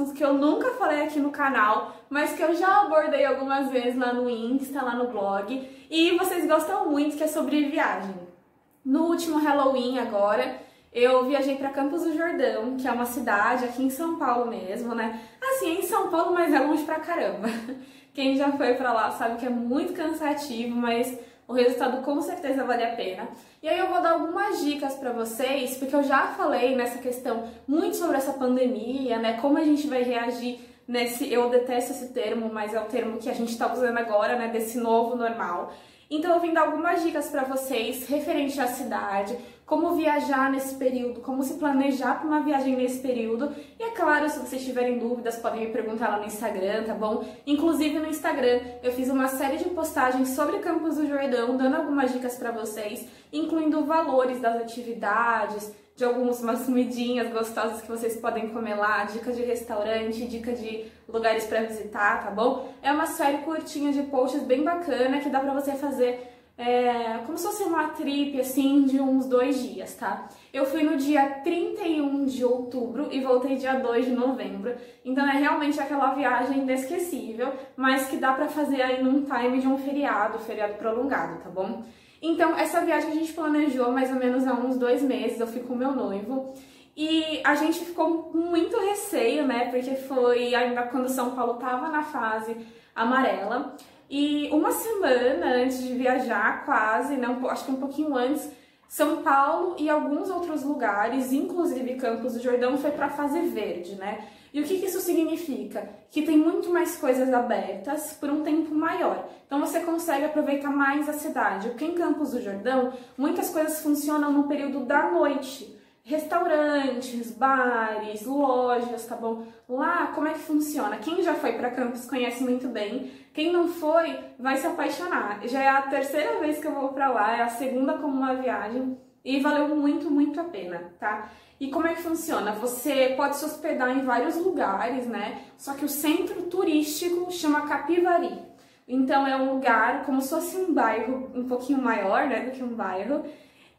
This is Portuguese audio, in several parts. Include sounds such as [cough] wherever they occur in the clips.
assunto que eu nunca falei aqui no canal, mas que eu já abordei algumas vezes lá no Insta, lá no blog, e vocês gostam muito, que é sobre viagem. No último Halloween agora, eu viajei para Campos do Jordão, que é uma cidade aqui em São Paulo mesmo, né? Assim, é em São Paulo, mas é longe pra caramba. [laughs] Quem já foi para lá sabe que é muito cansativo, mas o resultado com certeza vale a pena. E aí eu vou dar algumas dicas para vocês, porque eu já falei nessa questão muito sobre essa pandemia, né? Como a gente vai reagir nesse, eu detesto esse termo, mas é o termo que a gente está usando agora, né, desse novo normal. Então eu vim dar algumas dicas para vocês referente à cidade, como viajar nesse período, como se planejar para uma viagem nesse período. E é claro, se vocês tiverem dúvidas, podem me perguntar lá no Instagram, tá bom? Inclusive no Instagram, eu fiz uma série de postagens sobre Campos do Jordão, dando algumas dicas para vocês, incluindo valores das atividades, de algumas [laughs] comidinhas gostosas que vocês podem comer lá, dicas de restaurante, dica de lugares para visitar, tá bom? É uma série curtinha de posts bem bacana que dá pra você fazer é, como se fosse uma trip assim de uns dois dias, tá? Eu fui no dia 31 de outubro e voltei dia 2 de novembro, então é realmente aquela viagem inesquecível, mas que dá pra fazer aí num time de um feriado, feriado prolongado, tá bom? Então, essa viagem a gente planejou mais ou menos há uns dois meses, eu fui com meu noivo. E a gente ficou com muito receio, né? Porque foi ainda quando São Paulo tava na fase amarela. E uma semana antes de viajar, quase, não, acho que um pouquinho antes, São Paulo e alguns outros lugares, inclusive Campos do Jordão, foi para fase verde, né? E o que, que isso significa? Que tem muito mais coisas abertas por um tempo maior. Então você consegue aproveitar mais a cidade. Porque em Campos do Jordão, muitas coisas funcionam no período da noite. Restaurantes, bares, lojas, tá bom? Lá, como é que funciona? Quem já foi para Campos conhece muito bem. Quem não foi, vai se apaixonar. Já é a terceira vez que eu vou para lá, é a segunda como uma viagem e valeu muito, muito a pena, tá? E como é que funciona? Você pode se hospedar em vários lugares, né? Só que o centro turístico chama Capivari. Então é um lugar como se fosse um bairro um pouquinho maior, né, do que um bairro.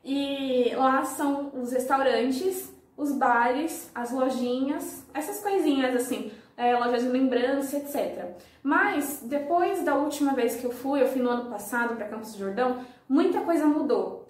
E lá são os restaurantes, os bares, as lojinhas, essas coisinhas assim, é, lojas de lembrança, etc. Mas depois da última vez que eu fui, eu fui no ano passado para Campos do Jordão, muita coisa mudou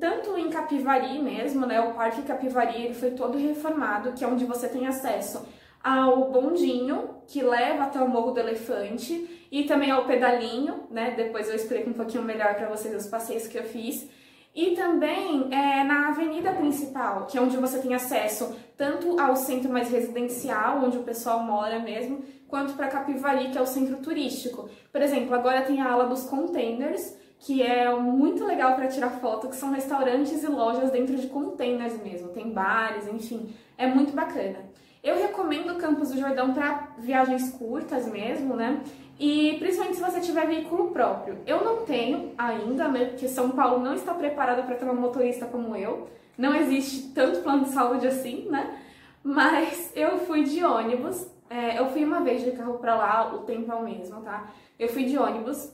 tanto em Capivari mesmo, né? O Parque Capivari ele foi todo reformado, que é onde você tem acesso ao bondinho que leva até o Morro do Elefante e também ao pedalinho, né? Depois eu explico um pouquinho melhor para vocês os passeios que eu fiz. E também é, na avenida principal, que é onde você tem acesso tanto ao centro mais residencial, onde o pessoal mora mesmo, quanto para Capivari, que é o centro turístico. Por exemplo, agora tem a ala dos containers, que é muito legal para tirar foto, que são restaurantes e lojas dentro de containers mesmo, tem bares, enfim, é muito bacana. Eu recomendo Campos do Jordão para viagens curtas mesmo, né? E principalmente se você tiver veículo próprio. Eu não tenho ainda, né? Porque São Paulo não está preparada para ter uma motorista como eu. Não existe tanto plano de saúde assim, né? Mas eu fui de ônibus. É, eu fui uma vez de carro para lá, o tempo é o mesmo, tá? Eu fui de ônibus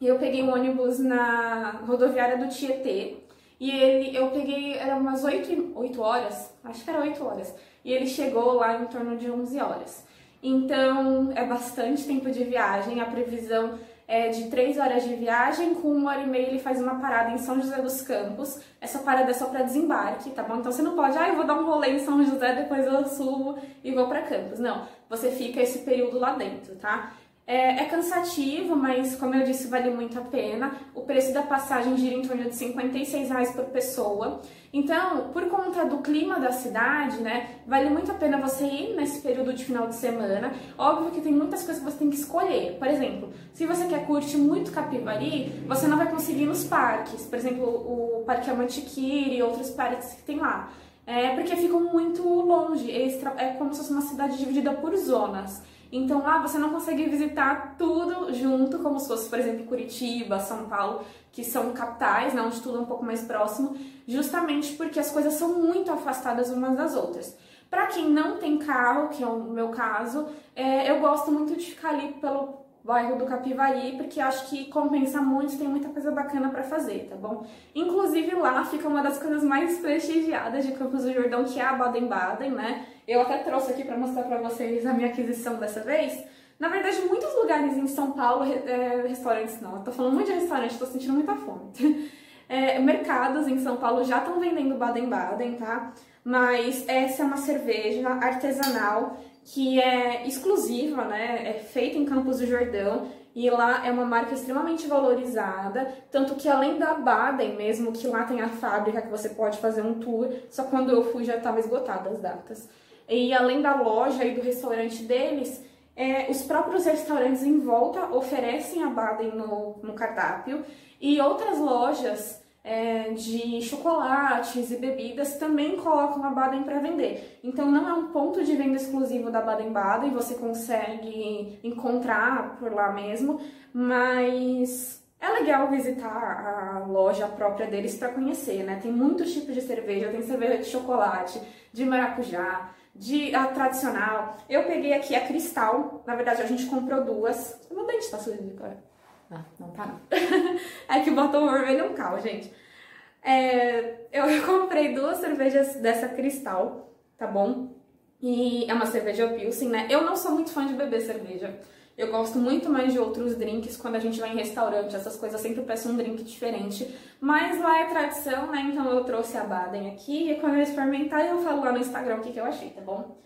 e eu peguei um ônibus na rodoviária do Tietê. E ele, eu peguei, era umas 8, 8 horas, acho que era 8 horas. E ele chegou lá em torno de 11 horas. Então, é bastante tempo de viagem. A previsão é de 3 horas de viagem, com uma hora e meia ele faz uma parada em São José dos Campos. Essa parada é só para desembarque, tá bom? Então você não pode, ah, eu vou dar um rolê em São José, depois eu subo e vou para Campos. Não, você fica esse período lá dentro, tá? É, é, cansativo, mas como eu disse, vale muito a pena. O preço da passagem gira em torno de 56 reais por pessoa. Então, por conta do clima da cidade, né, vale muito a pena você ir nesse período de final de semana. Óbvio que tem muitas coisas que você tem que escolher. Por exemplo, se você quer curtir muito Capivari, você não vai conseguir nos parques. Por exemplo, o Parque Amantiquiri e outros parques que tem lá. É porque ficam muito longe. É como se fosse uma cidade dividida por zonas. Então lá você não consegue visitar tudo junto, como se fosse, por exemplo, Curitiba, São Paulo, que são capitais, né, onde tudo é um pouco mais próximo, justamente porque as coisas são muito afastadas umas das outras. Para quem não tem carro, que é o meu caso, é, eu gosto muito de ficar ali pelo bairro do Capivari, porque acho que compensa muito, tem muita coisa bacana para fazer, tá bom? Inclusive lá fica uma das coisas mais prestigiadas de Campos do Jordão, que é a Baden-Baden, né? Eu até trouxe aqui para mostrar para vocês a minha aquisição dessa vez. Na verdade, muitos lugares em São Paulo, é, restaurantes não, eu tô falando muito de restaurante, tô sentindo muita fome. [laughs] É, mercados em São Paulo já estão vendendo Baden-Baden, tá? Mas essa é uma cerveja artesanal que é exclusiva, né? É feita em Campos do Jordão e lá é uma marca extremamente valorizada, tanto que além da Baden mesmo, que lá tem a fábrica que você pode fazer um tour, só quando eu fui já estava esgotada as datas. E além da loja e do restaurante deles, é, os próprios restaurantes em volta oferecem a Baden no, no cardápio e outras lojas é, de chocolates e bebidas também colocam a Baden para vender. Então não é um ponto de venda exclusivo da Baden-Baden, você consegue encontrar por lá mesmo, mas é legal visitar a loja própria deles para conhecer, né? Tem muitos tipos de cerveja, tem cerveja de chocolate, de maracujá, de a tradicional. Eu peguei aqui a Cristal, na verdade a gente comprou duas. Meu dente tá sujo agora. Ah, não tá não. [laughs] é que o vermelho um cal, gente. É, eu [laughs] comprei duas cervejas dessa Cristal, tá bom? E é uma cerveja Pilsen, né? Eu não sou muito fã de beber cerveja. Eu gosto muito mais de outros drinks. Quando a gente vai em restaurante, essas coisas, eu sempre peço um drink diferente. Mas lá é tradição, né? Então eu trouxe a Baden aqui. E quando eu experimentar, eu falo lá no Instagram o que, que eu achei, tá bom?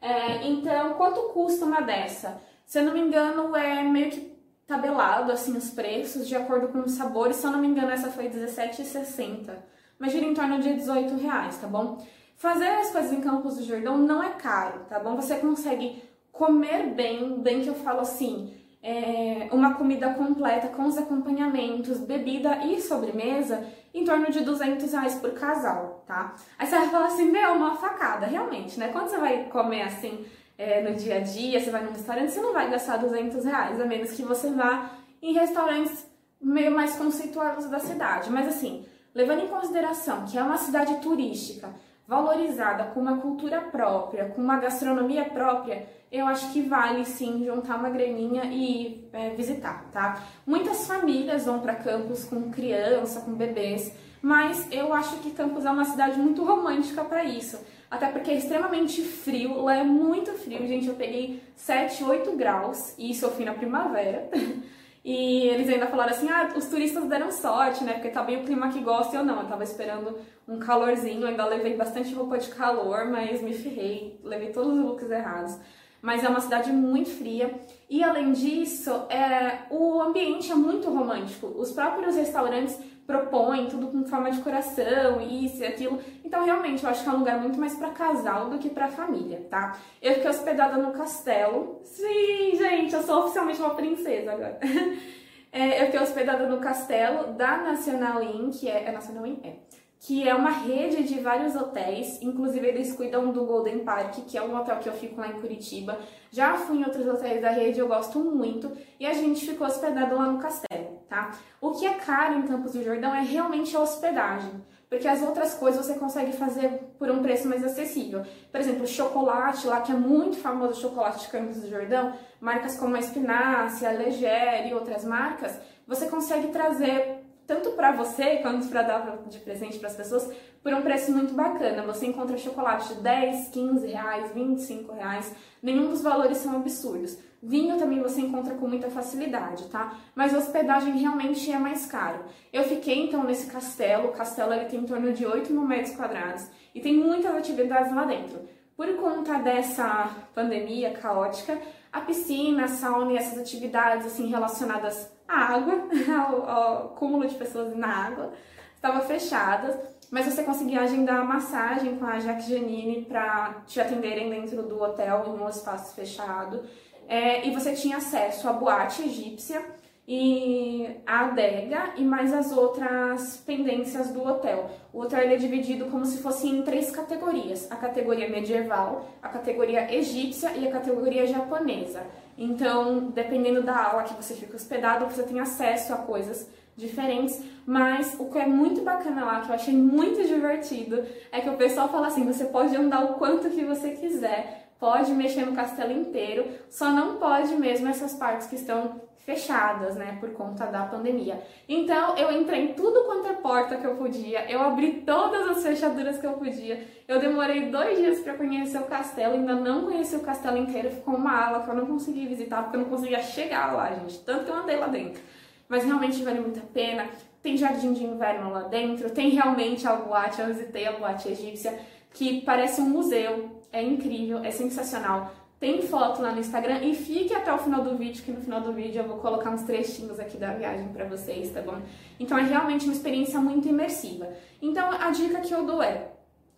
É, então, quanto custa uma dessa? Se eu não me engano, é meio que tabelado assim os preços de acordo com os sabores. Se eu não me engano, essa foi R$17,60. Mas gira em torno de 18 reais, tá bom? Fazer as coisas em Campos do Jordão não é caro, tá bom? Você consegue comer bem, bem que eu falo assim, é, uma comida completa com os acompanhamentos, bebida e sobremesa em torno de 200 reais por casal, tá? Aí você vai falar assim, meu, uma facada, realmente, né? Quando você vai comer assim é, no dia a dia, você vai num restaurante, você não vai gastar 200 reais, a menos que você vá em restaurantes meio mais conceituados da cidade. Mas assim, levando em consideração que é uma cidade turística, valorizada, com uma cultura própria, com uma gastronomia própria, eu acho que vale sim juntar uma graninha e é, visitar, tá? Muitas famílias vão para Campos com criança, com bebês, mas eu acho que Campos é uma cidade muito romântica para isso. Até porque é extremamente frio, lá é muito frio, gente. Eu peguei 7, 8 graus, e isso eu fui na primavera. [laughs] E eles ainda falaram assim: ah, os turistas deram sorte, né? Porque tá bem o clima que gosta. E eu não, eu tava esperando um calorzinho, ainda levei bastante roupa de calor, mas me ferrei, levei todos os looks errados. Mas é uma cidade muito fria. E além disso, é, o ambiente é muito romântico. Os próprios restaurantes propõem tudo com forma de coração, isso e aquilo. Então, realmente, eu acho que é um lugar muito mais para casal do que para família, tá? Eu fiquei hospedada no castelo. Sim, gente, eu sou oficialmente uma princesa agora. [laughs] é, eu fiquei hospedada no castelo da Nacional Inn, que é. É Nacional Inn? É. Que é uma rede de vários hotéis, inclusive eles cuidam do Golden Park, que é um hotel que eu fico lá em Curitiba. Já fui em outros hotéis da rede, eu gosto muito, e a gente ficou hospedado lá no castelo tá? O que é caro em Campos do Jordão é realmente a hospedagem, porque as outras coisas você consegue fazer por um preço mais acessível. Por exemplo, chocolate lá, que é muito famoso o chocolate de Campos do Jordão, marcas como a Espinácia, a Leger e outras marcas, você consegue trazer tanto para você quanto para dar de presente para as pessoas por um preço muito bacana. Você encontra chocolate de 10, 15 reais, 25 reais, nenhum dos valores são absurdos. Vinho também você encontra com muita facilidade, tá? Mas hospedagem realmente é mais caro. Eu fiquei então nesse castelo, o castelo ele tem em torno de 8 mil metros quadrados e tem muitas atividades lá dentro. Por conta dessa pandemia caótica, a piscina, a sauna e essas atividades assim relacionadas à água, ao, ao cúmulo de pessoas na água, estavam fechadas, mas você conseguia agendar a massagem com a Jaque Janine para te atenderem dentro do hotel em um espaço fechado. É, e você tinha acesso à boate egípcia e a adega e mais as outras pendências do hotel. O hotel é dividido como se fosse em três categorias: a categoria medieval, a categoria egípcia e a categoria japonesa. Então, dependendo da aula que você fica hospedado, você tem acesso a coisas diferentes, mas o que é muito bacana lá, que eu achei muito divertido, é que o pessoal fala assim, você pode andar o quanto que você quiser, pode mexer no castelo inteiro, só não pode mesmo essas partes que estão fechadas, né, por conta da pandemia. Então eu entrei em tudo quanto é porta que eu podia, eu abri todas as fechaduras que eu podia. Eu demorei dois dias para conhecer o castelo, ainda não conheci o castelo inteiro, ficou uma ala que eu não consegui visitar porque eu não conseguia chegar lá, gente, tanto que eu andei lá dentro. Mas realmente vale muito a pena. Tem jardim de inverno lá dentro, tem realmente a boate, eu visitei a boate egípcia, que parece um museu, é incrível, é sensacional tem foto lá no Instagram e fique até o final do vídeo, que no final do vídeo eu vou colocar uns trechinhos aqui da viagem para vocês, tá bom? Então é realmente uma experiência muito imersiva. Então a dica que eu dou é,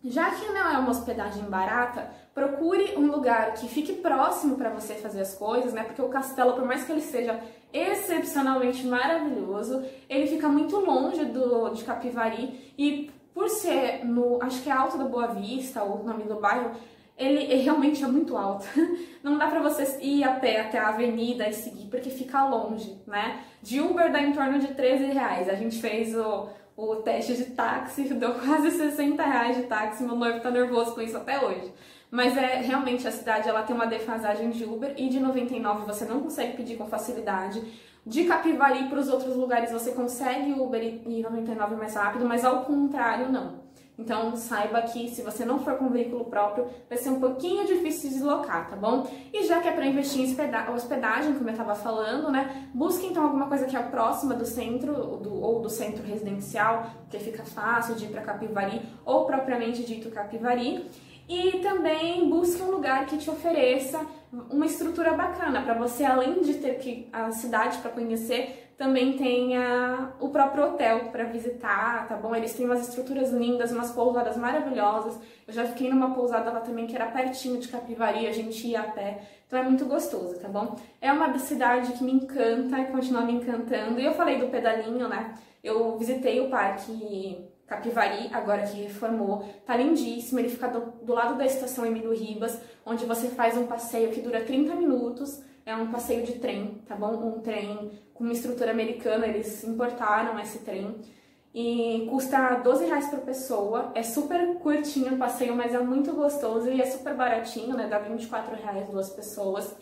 já que não é uma hospedagem barata, procure um lugar que fique próximo para você fazer as coisas, né? Porque o castelo, por mais que ele seja excepcionalmente maravilhoso, ele fica muito longe do de Capivari e por ser no, acho que é Alto da Boa Vista, o nome do bairro, ele realmente é muito alto. [laughs] Não dá para vocês ir a pé até a avenida e seguir, porque fica longe, né? De Uber dá em torno de 13 reais. A gente fez o, o teste de táxi, [laughs] deu quase 60 reais de táxi. Meu noivo tá nervoso com isso até hoje. Mas é realmente a cidade ela tem uma defasagem de Uber e de 99 você não consegue pedir com facilidade. De Capivari para os outros lugares você consegue Uber e 99 mais rápido, mas ao contrário não. Então saiba que se você não for com veículo próprio, vai ser um pouquinho difícil de deslocar, tá bom? E já que é para investir em hospedagem, como eu estava falando, né? Busque então alguma coisa que é próxima do centro do, ou do centro residencial, que fica fácil de ir para Capivari ou propriamente dito Capivari. E também busque um lugar que te ofereça uma estrutura bacana para você, além de ter que a cidade para conhecer, também tem a, o próprio hotel para visitar, tá bom? Eles têm umas estruturas lindas, umas pousadas maravilhosas. Eu já fiquei numa pousada lá também que era pertinho de Capivari, a gente ia a pé. Então é muito gostoso, tá bom? É uma cidade que me encanta e continua me encantando. E eu falei do pedalinho, né? Eu visitei o parque Capivari, agora que reformou. Tá lindíssimo, ele fica do, do lado da estação Emílio Ribas, onde você faz um passeio que dura 30 minutos é um passeio de trem, tá bom? Um trem com uma estrutura americana, eles importaram esse trem e custa 12 reais por pessoa. É super curtinho o passeio, mas é muito gostoso e é super baratinho, né? Dá 24 reais duas pessoas.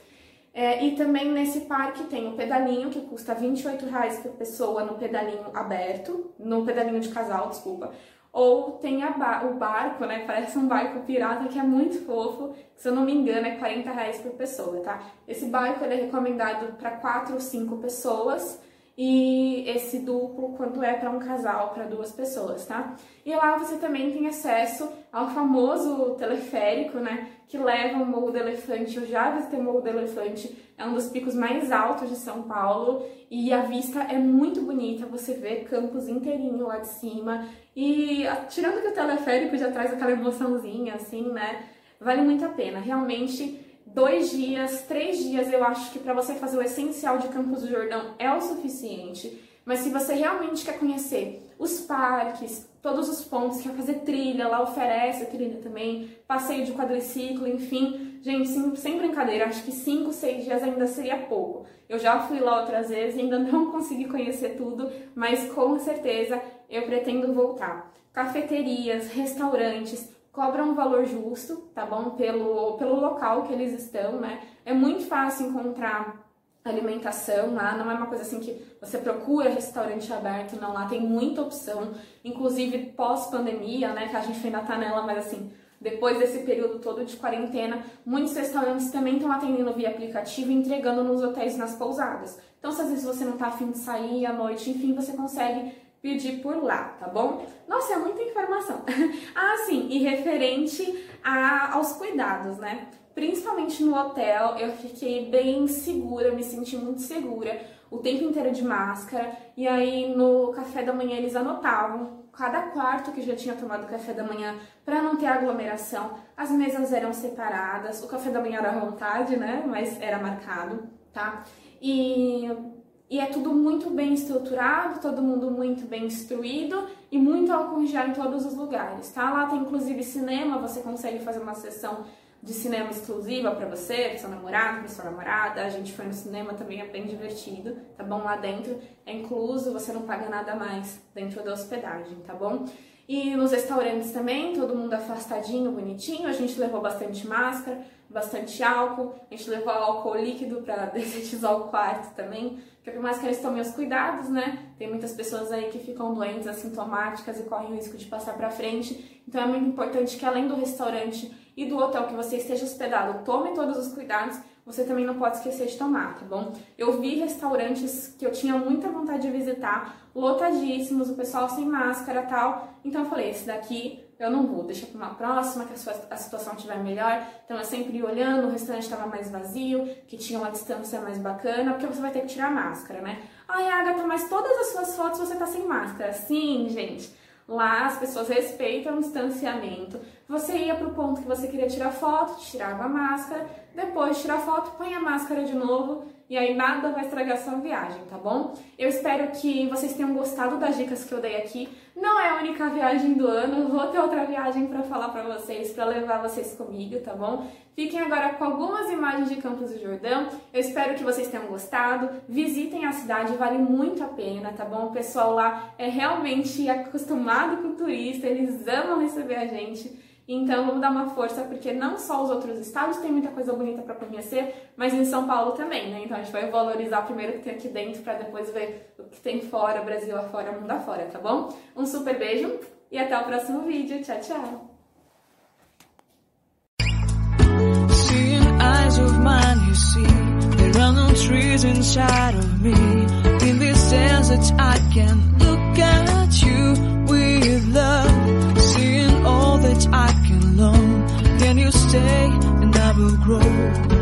É, e também nesse parque tem o pedalinho, que custa 28 reais por pessoa no pedalinho aberto, no pedalinho de casal, desculpa. Ou tem ba o barco, né? Parece um barco pirata que é muito fofo. Se eu não me engano, é 40 reais por pessoa, tá? Esse barco ele é recomendado para 4 ou 5 pessoas e esse duplo quanto é para um casal, para duas pessoas, tá? E lá você também tem acesso ao famoso teleférico, né, que leva o Morro do Elefante. Eu já visitei o Morro do Elefante, é um dos picos mais altos de São Paulo e a vista é muito bonita, você vê Campos inteirinho lá de cima e tirando que o teleférico já traz aquela emoçãozinha assim, né, vale muito a pena. Realmente dois dias, três dias, eu acho que para você fazer o essencial de Campos do Jordão é o suficiente. Mas se você realmente quer conhecer os parques, todos os pontos, quer fazer trilha, lá oferece trilha também, passeio de quadriciclo, enfim. Gente, sem, brincadeira, acho que cinco, seis dias ainda seria pouco. Eu já fui lá outras vezes, ainda não [laughs] consegui conhecer tudo, mas com certeza eu pretendo voltar. Cafeterias, restaurantes, cobram um valor justo, tá bom? Pelo, pelo local que eles estão, né? É muito fácil encontrar alimentação lá, não é uma coisa assim que você procura restaurante aberto, não, lá tem muita opção, inclusive pós-pandemia, né, que a gente ainda tá nela, mas assim, depois desse período todo de quarentena, muitos restaurantes também estão atendendo via aplicativo e entregando nos hotéis e nas pousadas. Então, se às vezes você não tá afim de sair à noite, enfim, você consegue pedir por lá, tá bom? Nossa, é muita informação. [laughs] ah, sim, e referente a, aos cuidados, né? Principalmente no hotel, eu fiquei bem segura, me senti muito segura, o tempo inteiro de máscara. E aí no café da manhã eles anotavam cada quarto que já tinha tomado café da manhã para não ter aglomeração. As mesas eram separadas, o café da manhã era à vontade, né? Mas era marcado, tá? E e é tudo muito bem estruturado, todo mundo muito bem instruído e muito álcool em todos os lugares, tá? Lá tem inclusive cinema, você consegue fazer uma sessão de cinema exclusiva para você, para seu namorado, para sua namorada. A gente foi no cinema também, é bem divertido, tá bom? Lá dentro é incluso, você não paga nada mais dentro da hospedagem, tá bom? E nos restaurantes também, todo mundo afastadinho, bonitinho. A gente levou bastante máscara, bastante álcool. A gente levou álcool líquido para [laughs] detetizar o quarto também. Porque por mais que eles tomem os cuidados, né? Tem muitas pessoas aí que ficam doentes, assintomáticas e correm o risco de passar para frente. Então é muito importante que além do restaurante e do hotel que você esteja hospedado, tome todos os cuidados você também não pode esquecer de tomar, tá bom? Eu vi restaurantes que eu tinha muita vontade de visitar, lotadíssimos, o pessoal sem máscara tal. Então eu falei, esse daqui eu não vou, deixa para uma próxima, que a, sua, a situação estiver melhor. Então eu sempre olhando, o restaurante estava mais vazio, que tinha uma distância mais bacana, porque você vai ter que tirar a máscara, né? Ai, Agatha, mas todas as suas fotos você tá sem máscara. Sim, gente. Lá as pessoas respeitam o distanciamento. Você ia para o ponto que você queria tirar foto, tirava a máscara, depois tira a foto, põe a máscara de novo e aí nada vai estragar sua viagem, tá bom? Eu espero que vocês tenham gostado das dicas que eu dei aqui. Não é a única viagem do ano, vou ter outra viagem para falar para vocês, para levar vocês comigo, tá bom? Fiquem agora com algumas imagens de Campos do Jordão. Eu espero que vocês tenham gostado. Visitem a cidade, vale muito a pena, tá bom? O pessoal lá é realmente acostumado com turista, eles amam receber a gente. Então vamos dar uma força, porque não só os outros estados têm muita coisa bonita para conhecer, mas em São Paulo também, né? Então a gente vai valorizar primeiro o que tem aqui dentro para depois ver o que tem fora, Brasil afora, mundo afora, tá bom? Um super beijo e até o próximo vídeo. Tchau, tchau! inside of me. In this I can look at you. grow.